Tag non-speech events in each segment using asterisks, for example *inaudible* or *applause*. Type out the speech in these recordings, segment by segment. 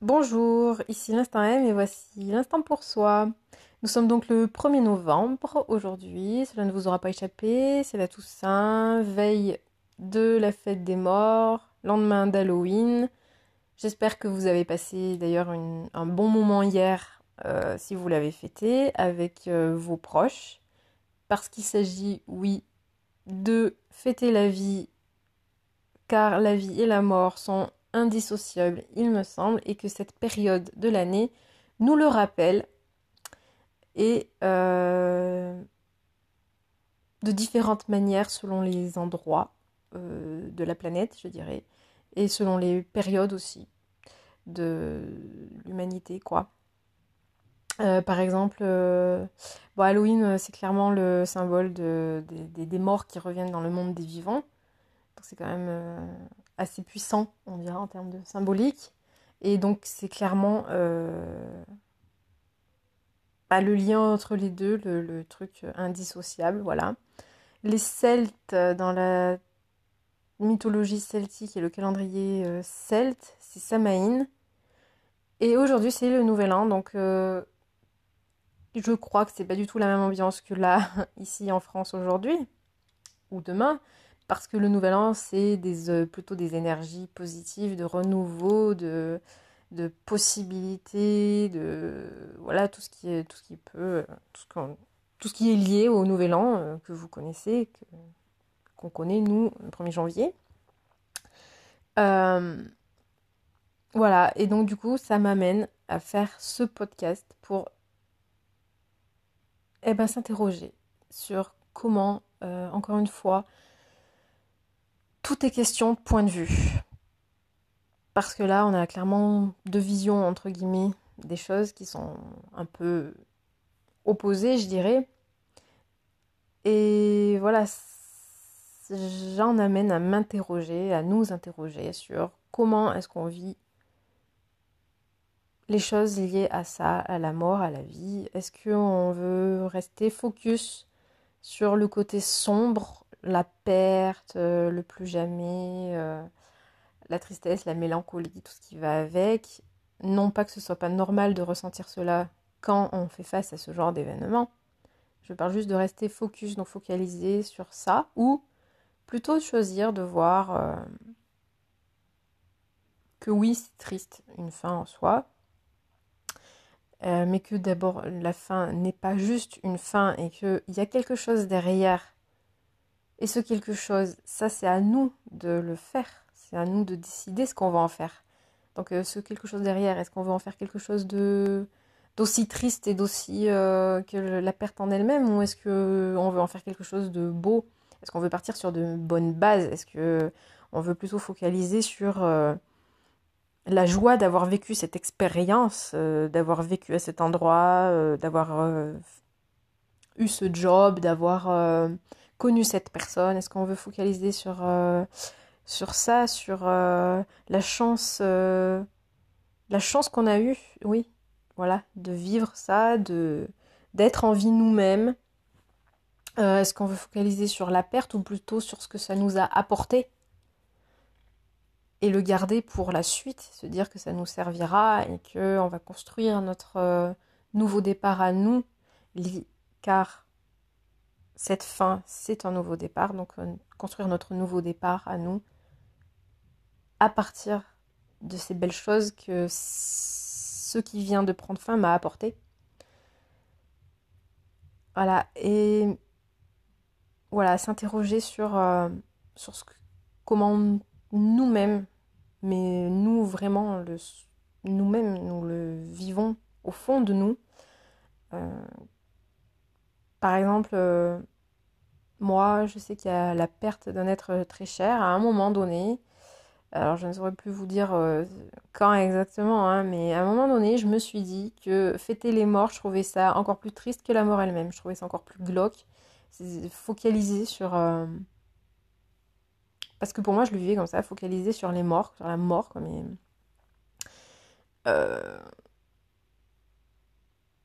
Bonjour, ici l'Instant M et voici l'Instant pour soi. Nous sommes donc le 1er novembre aujourd'hui, cela ne vous aura pas échappé, c'est la Toussaint, veille de la fête des morts, lendemain d'Halloween. J'espère que vous avez passé d'ailleurs un bon moment hier euh, si vous l'avez fêté avec euh, vos proches, parce qu'il s'agit, oui, de fêter la vie, car la vie et la mort sont indissociable, il me semble, et que cette période de l'année nous le rappelle et euh, de différentes manières selon les endroits euh, de la planète, je dirais, et selon les périodes aussi de l'humanité, quoi. Euh, par exemple, Halloween, c'est clairement le symbole de, des morts qui reviennent dans le monde des vivants. C'est quand même assez puissant, on dirait, en termes de symbolique. Et donc, c'est clairement euh, bah, le lien entre les deux, le, truc indissociable, voilà. Les Celtes, dans la mythologie celtique et le calendrier euh, celte, c'est Samaïn. Et aujourd'hui, c'est le Nouvel An, donc euh, je crois que c'est pas du tout la même ambiance que là, *laughs* ici en France aujourd'hui, ou demain parce que le nouvel an, c'est des, euh, plutôt des énergies positives, de renouveau, de, de possibilités, de voilà tout ce qui est tout ce qui peut, tout ce, tout ce qui est lié au nouvel an euh, que vous connaissez, qu'on connaît nous le 1er janvier. Euh, voilà, et donc du coup, ça m'amène à faire ce podcast pour eh ben, s'interroger sur comment, encore une fois, tout est question de point de vue. Parce que là, on a clairement deux visions, entre guillemets, des choses qui sont un peu opposées, je dirais. Et voilà, j'en amène à m'interroger, à nous interroger sur comment est-ce qu'on vit les choses liées à ça, à la mort, à la vie. Est-ce qu'on veut rester focus sur le côté sombre la perte, euh, le plus jamais, euh, la tristesse, la mélancolie, tout ce qui va avec. Non pas que ce soit pas normal de ressentir cela quand on fait face à ce genre d'événement. Je parle juste de rester focus, donc focalisé sur ça, ou plutôt choisir de voir euh, que oui, c'est triste, une fin en soi, mais que d'abord la fin n'est pas juste une fin et qu'il y a quelque chose derrière et ce quelque chose, ça c'est à nous de le faire. C'est à nous de décider ce qu'on va en faire. Donc euh, ce quelque chose derrière, est-ce qu'on veut en faire quelque chose de d'aussi triste et d'aussi euh, que la perte en elle-même ou est-ce qu'on veut en faire quelque chose de beau? Est-ce qu'on veut partir sur de bonnes bases? Est-ce que on veut plutôt focaliser sur euh, la joie d'avoir vécu cette expérience, d'avoir vécu à cet endroit, d'avoir eu ce job, d'avoir connu cette personne? Est-ce qu'on veut focaliser sur, euh, ça, sur euh, la chance, euh, la chance qu'on a eue, oui, voilà, de vivre ça, de d'être en vie nous-mêmes. Est-ce qu'on veut focaliser sur la perte ou plutôt sur ce que ça nous a apporté? Et le garder pour la suite, se dire que ça nous servira et que on va construire notre nouveau départ à nous, car cette fin, c'est un nouveau départ. Donc, euh, construire notre nouveau départ à nous à partir de ces belles choses que ce qui vient de prendre fin m'a apporté. Voilà, et voilà, s'interroger sur, euh, comment nous-mêmes, mais nous vraiment, nous-mêmes, nous le vivons au fond de nous. Euh, par exemple, euh, moi, je sais qu'il y a la perte d'un être très cher à un moment donné. Alors, je ne saurais plus vous dire euh, quand exactement, hein, mais à un moment donné, je me suis dit que fêter les morts, je trouvais ça encore plus triste que la mort elle-même. Je trouvais ça encore plus glauque. Focaliser sur. Euh, parce que pour moi, je le vivais comme ça, focaliser sur les morts, sur la mort, comme.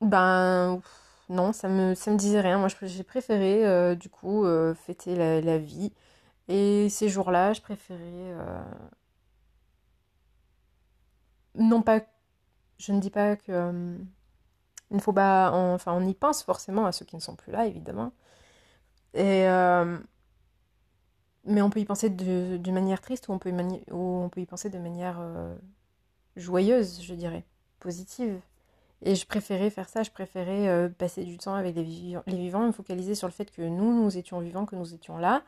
Ben non, ça me, me disait rien. Moi, j'ai préféré, euh, du coup, euh, fêter la, vie. Et ces jours-là, je préférais, euh, non pas je ne dis pas que il ne faut pas, enfin, on y pense forcément à ceux qui ne sont plus là, évidemment. Et mais on peut y penser d'une manière triste ou on peut y penser de manière joyeuse, je dirais, positive. Et je préférais faire ça, je préférais euh, passer du temps avec les, vivants, me focaliser sur le fait que nous, nous étions vivants, que nous étions là,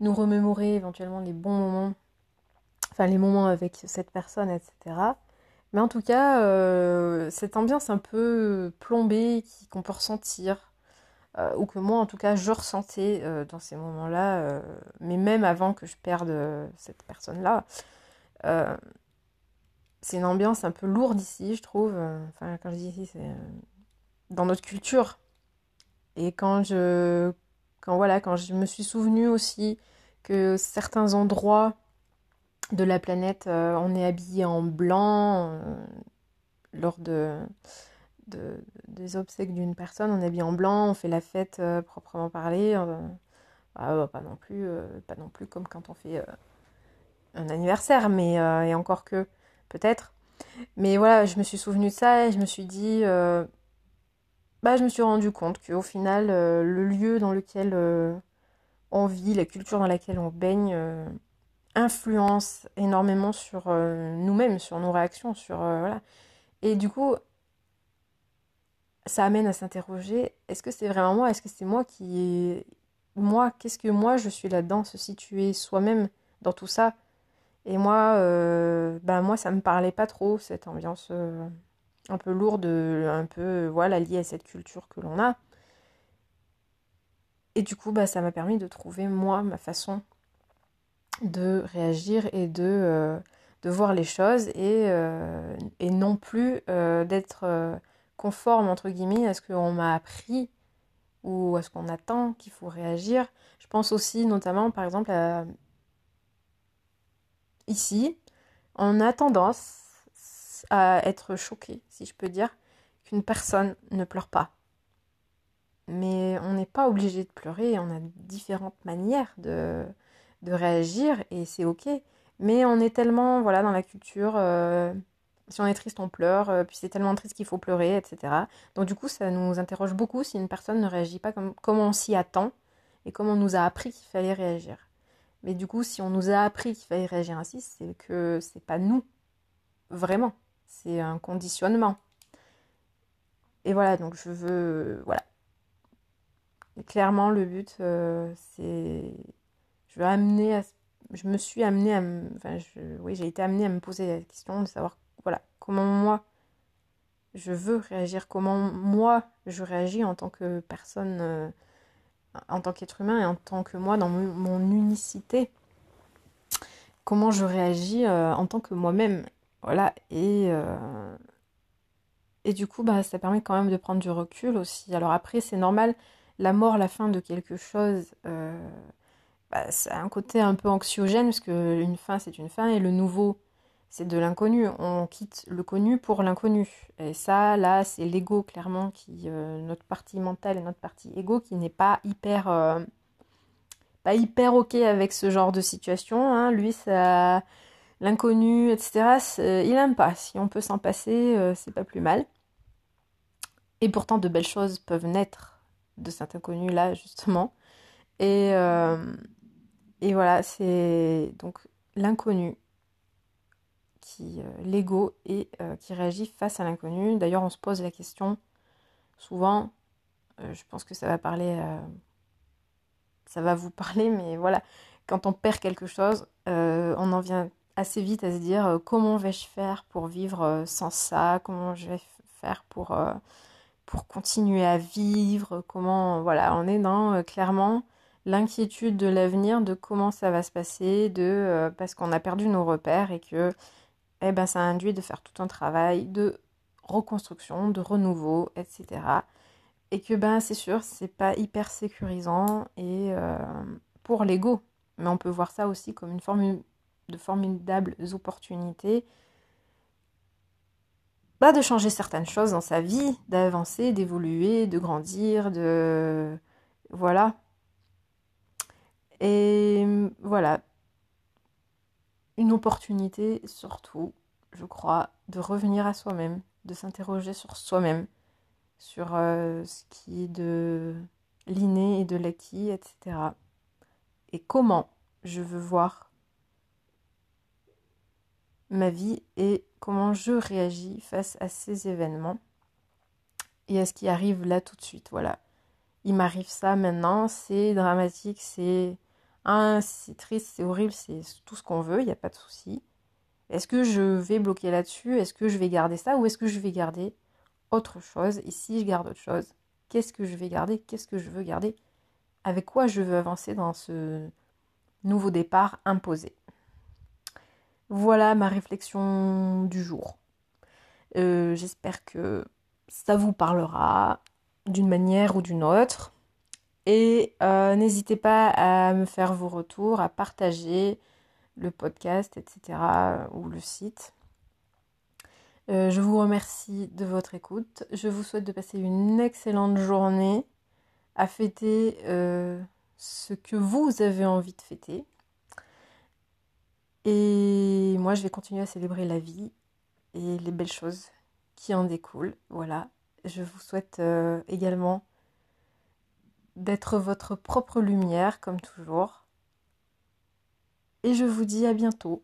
nous remémorer éventuellement les bons moments, enfin les moments avec cette personne, etc. Mais en tout cas, euh, cette ambiance un peu plombée qu'on peut ressentir, euh, ou que moi en tout cas je ressentais dans ces moments-là, mais même avant que je perde cette personne-là, c'est une ambiance un peu lourde ici, je trouve. Enfin, quand je dis ici, c'est euh, dans notre culture. Et quand je, quand voilà, quand je me suis souvenu aussi que certains endroits de la planète, euh, on est habillé en blanc euh, lors de, de, des obsèques d'une personne, on est habillé en blanc, on fait la fête proprement parler. Ah, pas non plus, pas non plus comme quand on fait un anniversaire, mais et encore que peut-être. Mais voilà, je me suis souvenu de ça et je me suis dit, euh, bah, je me suis rendu compte qu'au final, euh, le lieu dans lequel euh, on vit, la culture dans laquelle on baigne, influence énormément sur nous-mêmes, sur nos réactions, sur. Et du coup, ça amène à s'interroger est-ce que c'est vraiment moi Est-ce que c'est moi qui moi Qu'est-ce que moi je suis là-dedans Se situer soi-même dans tout ça? Et moi, euh, ben moi, ça me parlait pas trop, cette ambiance euh, un peu lourde, un peu voilà, liée à cette culture que l'on a. Et du coup, bah, ça m'a permis de trouver, moi, ma façon de réagir et de, euh, de voir les choses et, et non plus d'être conforme, entre guillemets, à ce qu'on m'a appris ou à ce qu'on attend qu'il faut réagir. Je pense aussi notamment, par exemple, à ici, on a tendance à être choqué, si je peux dire, qu'une personne ne pleure pas. Mais on n'est pas obligé de pleurer, on a différentes manières de, de réagir et c'est ok. Mais on est tellement voilà dans la culture, euh, si on est triste on pleure, euh, puis c'est tellement triste qu'il faut pleurer, etc. Donc du coup ça nous interroge beaucoup si une personne ne réagit pas comme, comme on s'y attend et comme on nous a appris qu'il fallait réagir. Mais du coup, si on nous a appris qu'il fallait réagir ainsi, c'est que c'est pas nous, vraiment. C'est un conditionnement. Et voilà, donc je veux. Voilà. clairement, le but, euh, c'est. Je veux amener à. Je me suis amenée à. Enfin, oui, j'ai été amenée à me poser la question de savoir, voilà, comment moi je veux réagir, comment moi je réagis en tant que personne. Euh, en tant qu'être humain et en tant que moi dans mon, unicité, comment je réagis euh, en tant que moi-même. Voilà, et, euh, et du coup, bah, ça permet quand même de prendre du recul aussi. Alors après, c'est normal, la mort, la fin de quelque chose, euh, bah, ça un côté un peu anxiogène, parce qu'une fin, c'est une fin, et le nouveau, c'est de l'inconnu. On quitte le connu pour l'inconnu. Et ça, là, c'est l'ego, clairement, qui, euh, notre partie mentale et notre partie ego, qui n'est pas hyper, euh, pas hyper ok avec ce genre de situation. Hein. Lui, ça, l'inconnu, etc. Il aime pas. Si on peut s'en passer, euh, c'est pas plus mal. Et pourtant, de belles choses peuvent naître de cet inconnu-là, justement. Et, et voilà, c'est donc l'inconnu euh, l'ego et euh, qui réagit face à l'inconnu. D'ailleurs, on se pose la question souvent. Euh, je pense que ça va parler, ça va vous parler, mais voilà, quand on perd quelque chose, on en vient assez vite à se dire comment vais-je faire pour vivre sans ça? Comment je vais faire pour pour continuer à vivre? Comment voilà, on est dans clairement l'inquiétude de l'avenir, de comment ça va se passer, de parce qu'on a perdu nos repères et que eh ben, ça induit de faire tout un travail de reconstruction, de renouveau, etc. Et que ben c'est sûr, c'est pas hyper sécurisant et euh, pour l'ego. Mais on peut voir ça aussi comme une forme de formidables opportunités bah, de changer certaines choses dans sa vie, d'avancer, d'évoluer, de grandir, de... Voilà. Et voilà, une opportunité surtout, je crois, de revenir à soi-même, de s'interroger sur soi-même, sur euh, ce qui est de l'inné et de l'acquis, etc. Et comment je veux voir ma vie et comment je réagis face à ces événements et à ce qui arrive là tout de suite. Voilà. Il m'arrive ça maintenant, c'est dramatique, c'est c'est triste, c'est horrible, c'est tout ce qu'on veut, il n'y a pas de souci. Est-ce que je vais bloquer là-dessus? Est-ce que je vais garder ça? Ou est-ce que je vais garder autre chose? Et si je garde autre chose, qu'est-ce que je vais garder? Qu'est-ce que je veux garder? Avec quoi je veux avancer dans ce nouveau départ imposé? Voilà ma réflexion du jour. Euh, j'espère que ça vous parlera d'une manière ou d'une autre. Et euh, n'hésitez pas à me faire vos retours, à partager le podcast, etc. ou le site. Euh, je vous remercie de votre écoute. Je vous souhaite de passer une excellente journée à fêter euh, ce que vous avez envie de fêter. Et moi, je vais continuer à célébrer la vie et les belles choses qui en découlent. Voilà. Je vous souhaite également d'être votre propre lumière, comme toujours. Et je vous dis à bientôt.